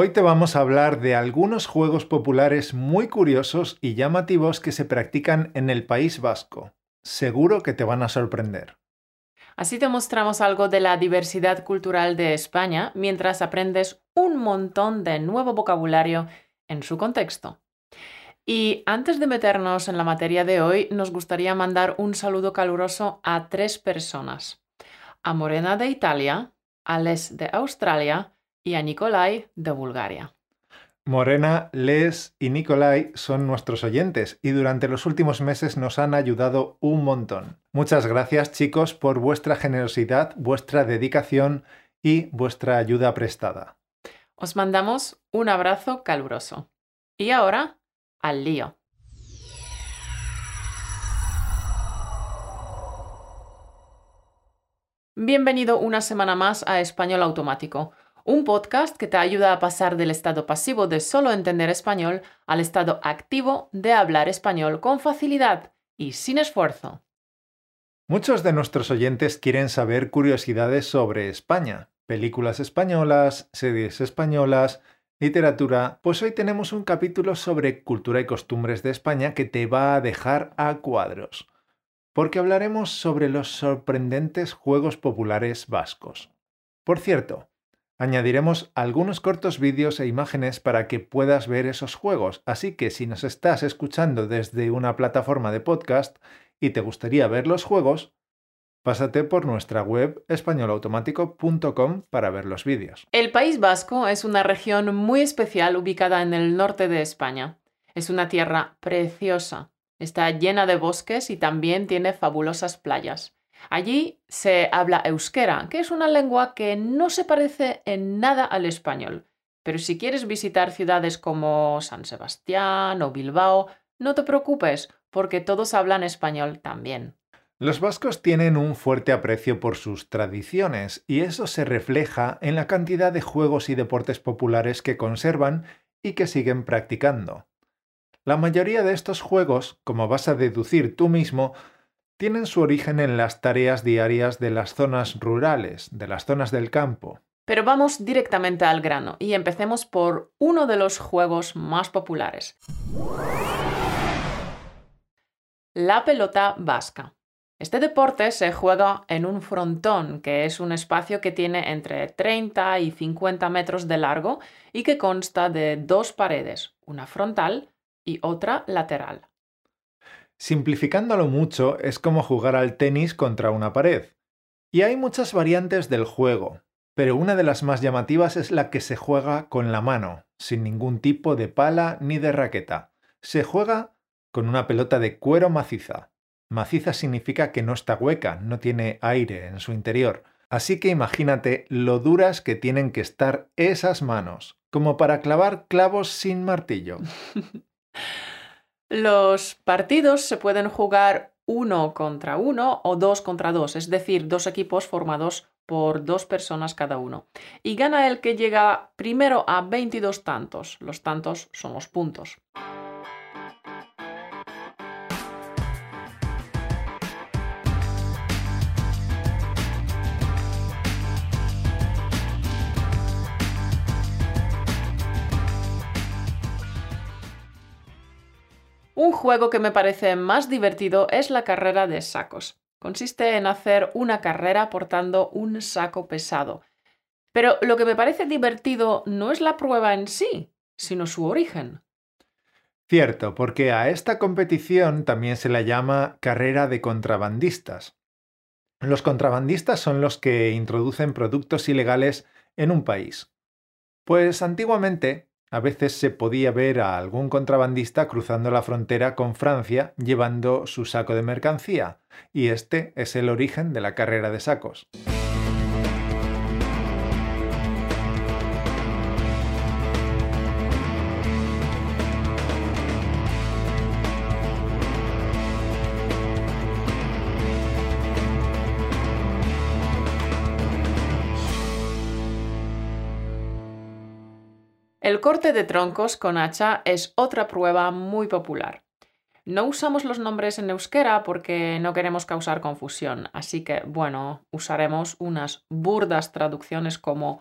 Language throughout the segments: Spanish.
Hoy te vamos a hablar de algunos juegos populares muy curiosos y llamativos que se practican en el País Vasco. Seguro que te van a sorprender. Así te mostramos algo de la diversidad cultural de España mientras aprendes un montón de nuevo vocabulario en su contexto. Y antes de meternos en la materia de hoy, nos gustaría mandar un saludo caluroso a tres personas. A Morena de Italia, a Les de Australia y a Nikolai de Bulgaria. Morena, Les y Nikolai son nuestros oyentes y durante los últimos meses nos han ayudado un montón. Muchas gracias chicos por vuestra generosidad, vuestra dedicación y vuestra ayuda prestada. Os mandamos un abrazo caluroso. Y ahora, al lío. Bienvenido una semana más a Español Automático un podcast que te ayuda a pasar del estado pasivo de solo entender español al estado activo de hablar español con facilidad y sin esfuerzo. Muchos de nuestros oyentes quieren saber curiosidades sobre España, películas españolas, series españolas, literatura, pues hoy tenemos un capítulo sobre cultura y costumbres de España que te va a dejar a cuadros, porque hablaremos sobre los sorprendentes juegos populares vascos. Por cierto, Añadiremos algunos cortos vídeos e imágenes para que puedas ver esos juegos, así que si nos estás escuchando desde una plataforma de podcast y te gustaría ver los juegos, pásate por nuestra web españolautomático.com para ver los vídeos. El País Vasco es una región muy especial ubicada en el norte de España. Es una tierra preciosa. Está llena de bosques y también tiene fabulosas playas. Allí se habla euskera, que es una lengua que no se parece en nada al español. Pero si quieres visitar ciudades como San Sebastián o Bilbao, no te preocupes, porque todos hablan español también. Los vascos tienen un fuerte aprecio por sus tradiciones y eso se refleja en la cantidad de juegos y deportes populares que conservan y que siguen practicando. La mayoría de estos juegos, como vas a deducir tú mismo, tienen su origen en las tareas diarias de las zonas rurales, de las zonas del campo. Pero vamos directamente al grano y empecemos por uno de los juegos más populares. La pelota vasca. Este deporte se juega en un frontón, que es un espacio que tiene entre 30 y 50 metros de largo y que consta de dos paredes, una frontal y otra lateral. Simplificándolo mucho, es como jugar al tenis contra una pared. Y hay muchas variantes del juego, pero una de las más llamativas es la que se juega con la mano, sin ningún tipo de pala ni de raqueta. Se juega con una pelota de cuero maciza. Maciza significa que no está hueca, no tiene aire en su interior. Así que imagínate lo duras que tienen que estar esas manos, como para clavar clavos sin martillo. Los partidos se pueden jugar uno contra uno o dos contra dos, es decir, dos equipos formados por dos personas cada uno. Y gana el que llega primero a 22 tantos. Los tantos son los puntos. Un juego que me parece más divertido es la carrera de sacos. Consiste en hacer una carrera portando un saco pesado. Pero lo que me parece divertido no es la prueba en sí, sino su origen. Cierto, porque a esta competición también se la llama carrera de contrabandistas. Los contrabandistas son los que introducen productos ilegales en un país. Pues antiguamente a veces se podía ver a algún contrabandista cruzando la frontera con Francia llevando su saco de mercancía, y este es el origen de la carrera de sacos. El corte de troncos con hacha es otra prueba muy popular. No usamos los nombres en euskera porque no queremos causar confusión, así que, bueno, usaremos unas burdas traducciones como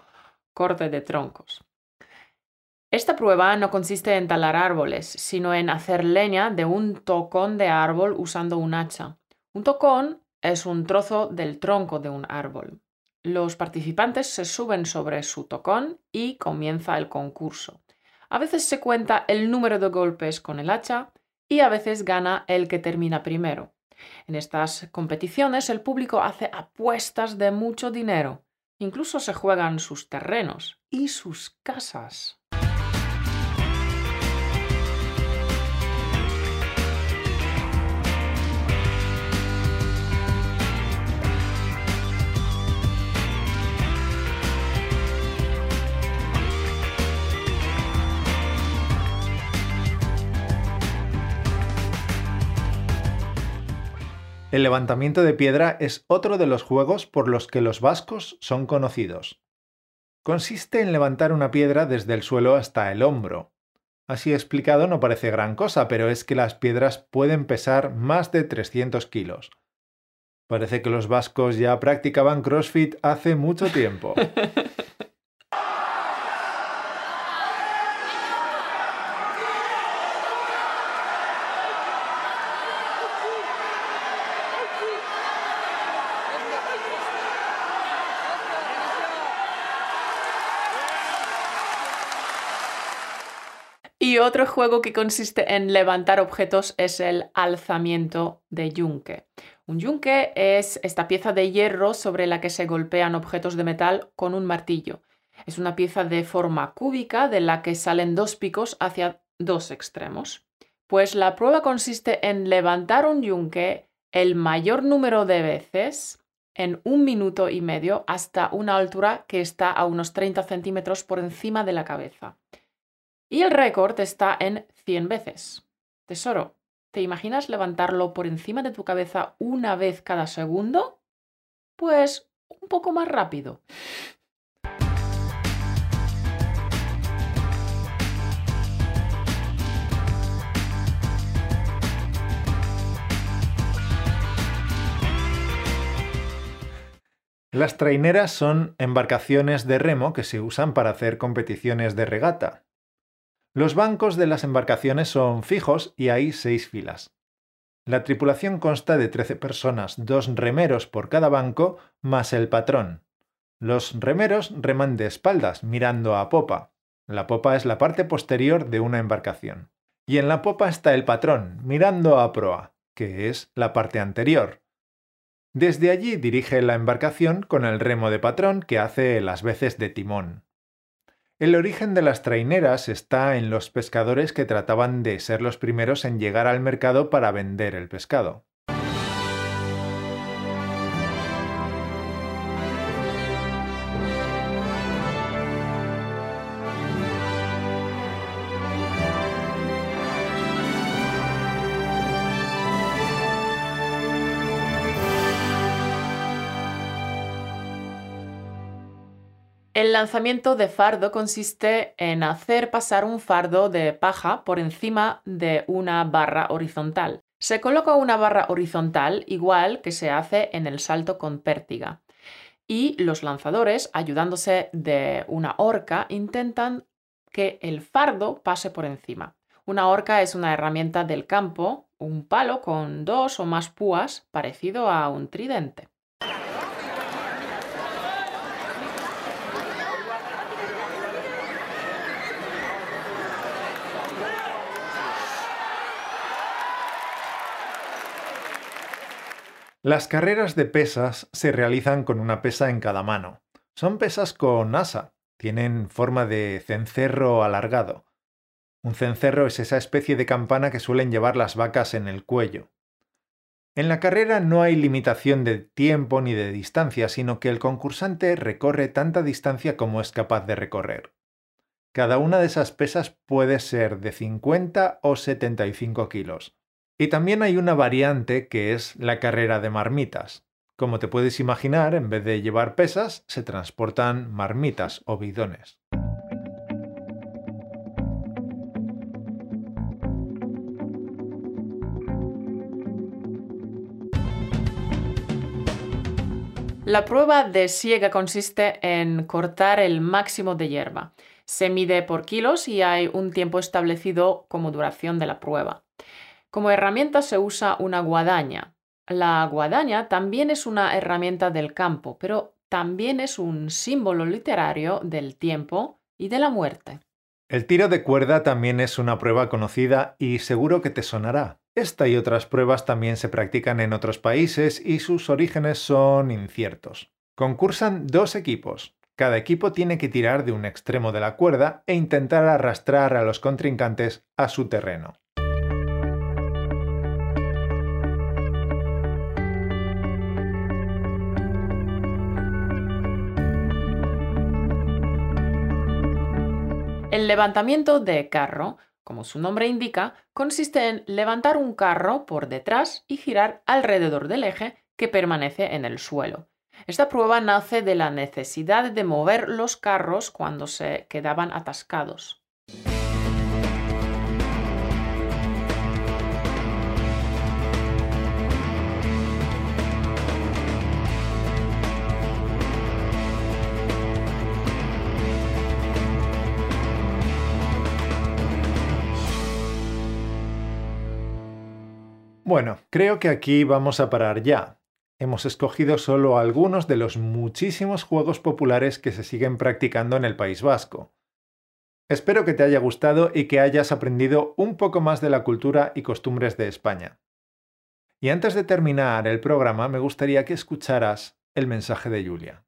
corte de troncos. Esta prueba no consiste en talar árboles, sino en hacer leña de un tocón de árbol usando un hacha. Un tocón es un trozo del tronco de un árbol. Los participantes se suben sobre su tocón y comienza el concurso. A veces se cuenta el número de golpes con el hacha y a veces gana el que termina primero. En estas competiciones el público hace apuestas de mucho dinero. Incluso se juegan sus terrenos y sus casas. El levantamiento de piedra es otro de los juegos por los que los vascos son conocidos. Consiste en levantar una piedra desde el suelo hasta el hombro. Así explicado no parece gran cosa, pero es que las piedras pueden pesar más de 300 kilos. Parece que los vascos ya practicaban CrossFit hace mucho tiempo. Y otro juego que consiste en levantar objetos es el alzamiento de yunque. Un yunque es esta pieza de hierro sobre la que se golpean objetos de metal con un martillo. Es una pieza de forma cúbica de la que salen dos picos hacia dos extremos. Pues la prueba consiste en levantar un yunque el mayor número de veces en un minuto y medio hasta una altura que está a unos 30 centímetros por encima de la cabeza. Y el récord está en 100 veces. Tesoro, ¿te imaginas levantarlo por encima de tu cabeza una vez cada segundo? Pues un poco más rápido. Las traineras son embarcaciones de remo que se usan para hacer competiciones de regata. Los bancos de las embarcaciones son fijos y hay seis filas. La tripulación consta de 13 personas, dos remeros por cada banco, más el patrón. Los remeros reman de espaldas, mirando a popa. La popa es la parte posterior de una embarcación. Y en la popa está el patrón, mirando a proa, que es la parte anterior. Desde allí dirige la embarcación con el remo de patrón que hace las veces de timón. El origen de las traineras está en los pescadores que trataban de ser los primeros en llegar al mercado para vender el pescado. El lanzamiento de fardo consiste en hacer pasar un fardo de paja por encima de una barra horizontal. Se coloca una barra horizontal igual que se hace en el salto con pértiga. Y los lanzadores, ayudándose de una horca, intentan que el fardo pase por encima. Una horca es una herramienta del campo, un palo con dos o más púas parecido a un tridente. Las carreras de pesas se realizan con una pesa en cada mano. Son pesas con asa, tienen forma de cencerro alargado. Un cencerro es esa especie de campana que suelen llevar las vacas en el cuello. En la carrera no hay limitación de tiempo ni de distancia, sino que el concursante recorre tanta distancia como es capaz de recorrer. Cada una de esas pesas puede ser de 50 o 75 kilos. Y también hay una variante que es la carrera de marmitas. Como te puedes imaginar, en vez de llevar pesas, se transportan marmitas o bidones. La prueba de siega consiste en cortar el máximo de hierba. Se mide por kilos y hay un tiempo establecido como duración de la prueba. Como herramienta se usa una guadaña. La guadaña también es una herramienta del campo, pero también es un símbolo literario del tiempo y de la muerte. El tiro de cuerda también es una prueba conocida y seguro que te sonará. Esta y otras pruebas también se practican en otros países y sus orígenes son inciertos. Concursan dos equipos. Cada equipo tiene que tirar de un extremo de la cuerda e intentar arrastrar a los contrincantes a su terreno. El levantamiento de carro, como su nombre indica, consiste en levantar un carro por detrás y girar alrededor del eje que permanece en el suelo. Esta prueba nace de la necesidad de mover los carros cuando se quedaban atascados. Bueno, creo que aquí vamos a parar ya. Hemos escogido solo algunos de los muchísimos juegos populares que se siguen practicando en el País Vasco. Espero que te haya gustado y que hayas aprendido un poco más de la cultura y costumbres de España. Y antes de terminar el programa, me gustaría que escucharas el mensaje de Julia.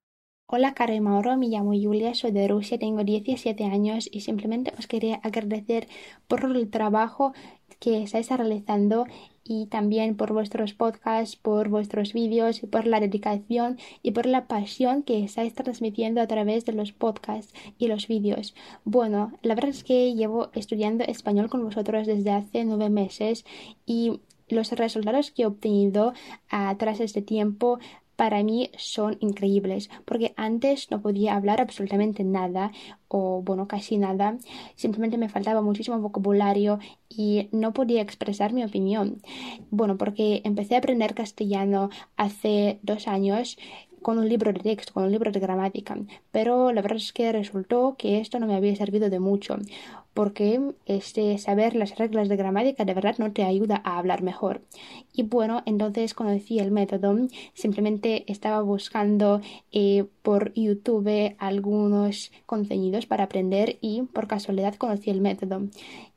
Hola, Caro y Mauro, me llamo Julia, soy de Rusia, tengo 17 años y simplemente os quería agradecer por el trabajo que estáis realizando y también por vuestros podcasts, por vuestros vídeos, por la dedicación y por la pasión que estáis transmitiendo a través de los podcasts y los vídeos. Bueno, la verdad es que llevo estudiando español con vosotros desde hace nueve meses y los resultados que he obtenido a través de este tiempo para mí son increíbles, porque antes no podía hablar absolutamente nada, o bueno, casi nada, simplemente me faltaba muchísimo vocabulario y no podía expresar mi opinión. Bueno, porque empecé a aprender castellano hace dos años con un libro de texto, con un libro de gramática, pero la verdad es que resultó que esto no me había servido de mucho porque este saber las reglas de gramática de verdad no te ayuda a hablar mejor. Y bueno, entonces conocí el método, simplemente estaba buscando eh, por YouTube algunos contenidos para aprender y por casualidad conocí el método.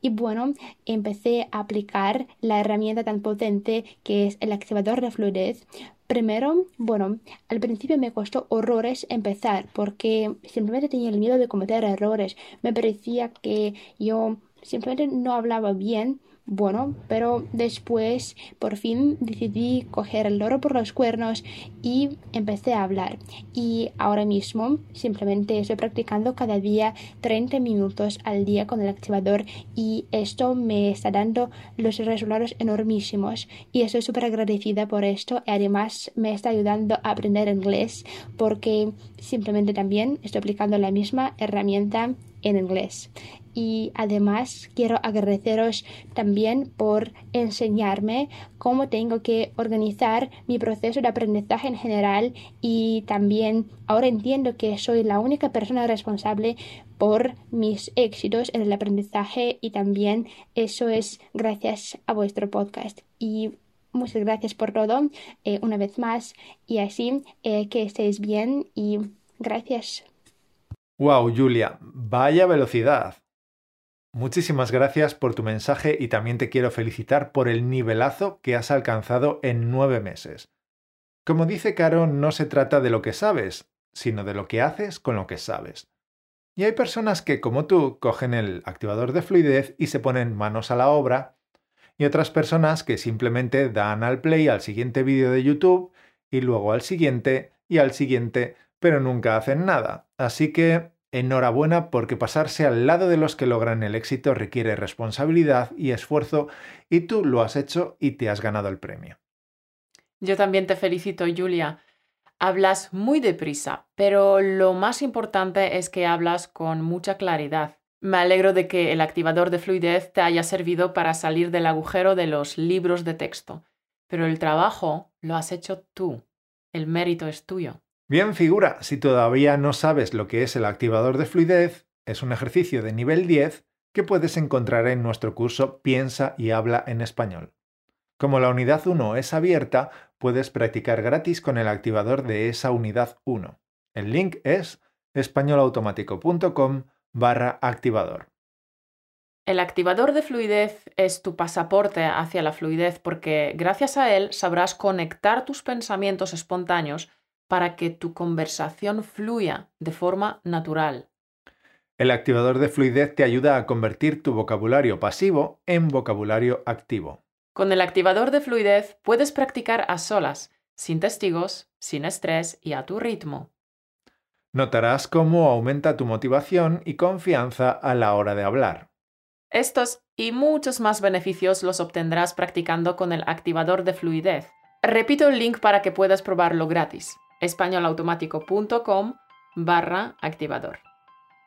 Y bueno, empecé a aplicar la herramienta tan potente que es el activador de fluidez Primero, bueno, al principio me costó horrores empezar porque simplemente tenía el miedo de cometer errores. Me parecía que yo simplemente no hablaba bien bueno, pero después por fin decidí coger el loro por los cuernos y empecé a hablar. Y ahora mismo simplemente estoy practicando cada día 30 minutos al día con el activador y esto me está dando los resultados enormísimos y estoy súper agradecida por esto y además me está ayudando a aprender inglés porque simplemente también estoy aplicando la misma herramienta en inglés. Y además quiero agradeceros también por enseñarme cómo tengo que organizar mi proceso de aprendizaje en general y también ahora entiendo que soy la única persona responsable por mis éxitos en el aprendizaje y también eso es gracias a vuestro podcast. Y muchas gracias por todo eh, una vez más y así eh, que estéis bien y gracias. Wow, Julia, vaya velocidad. Muchísimas gracias por tu mensaje y también te quiero felicitar por el nivelazo que has alcanzado en nueve meses. Como dice Caro, no se trata de lo que sabes, sino de lo que haces con lo que sabes. Y hay personas que, como tú, cogen el activador de fluidez y se ponen manos a la obra, y otras personas que simplemente dan al play al siguiente vídeo de YouTube y luego al siguiente y al siguiente, pero nunca hacen nada. Así que Enhorabuena porque pasarse al lado de los que logran el éxito requiere responsabilidad y esfuerzo y tú lo has hecho y te has ganado el premio. Yo también te felicito, Julia. Hablas muy deprisa, pero lo más importante es que hablas con mucha claridad. Me alegro de que el activador de fluidez te haya servido para salir del agujero de los libros de texto, pero el trabajo lo has hecho tú. El mérito es tuyo. Bien figura, si todavía no sabes lo que es el activador de fluidez, Es un ejercicio de nivel 10 que puedes encontrar en nuestro curso Piensa y habla en español. Como la unidad 1 es abierta, puedes practicar gratis con el activador de esa unidad 1. El link es españolautomático.com barra activador. El activador de fluidez es tu pasaporte hacia la fluidez porque gracias a él sabrás conectar tus pensamientos espontáneos para que tu conversación fluya de forma natural. El activador de fluidez te ayuda a convertir tu vocabulario pasivo en vocabulario activo. Con el activador de fluidez puedes practicar a solas, sin testigos, sin estrés y a tu ritmo. Notarás cómo aumenta tu motivación y confianza a la hora de hablar. Estos y muchos más beneficios los obtendrás practicando con el activador de fluidez. Repito el link para que puedas probarlo gratis. españolautomático.com barra activador.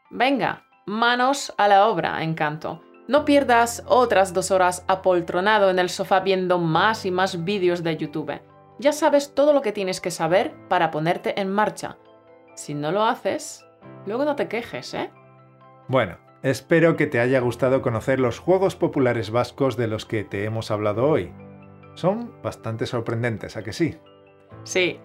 Venga, manos a la obra, encanto. No pierdas otras dos horas apoltronado en el sofá viendo más y más vídeos de YouTube. Ya sabes todo lo que tienes que saber para ponerte en marcha. Si no lo haces, luego no te quejes, ¿eh? Bueno, espero que te haya gustado conocer los juegos populares vascos de los que te hemos hablado hoy. Son bastante sorprendentes, ¿a que sí? Sí,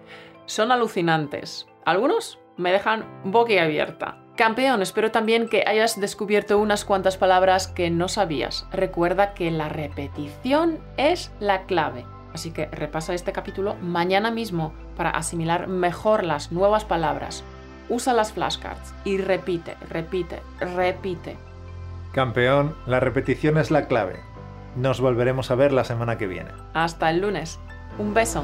son alucinantes. Algunos me dejan boquiabierta. Campeón, espero también que hayas descubierto unas cuantas palabras que no sabías. Recuerda que la repetición es la clave. Así que repasa este capítulo mañana mismo para asimilar mejor las nuevas palabras. Usa las flashcards y repite, repite, repite. Campeón, la repetición es la clave. Nos volveremos a ver la semana que viene. Hasta el lunes. Un beso.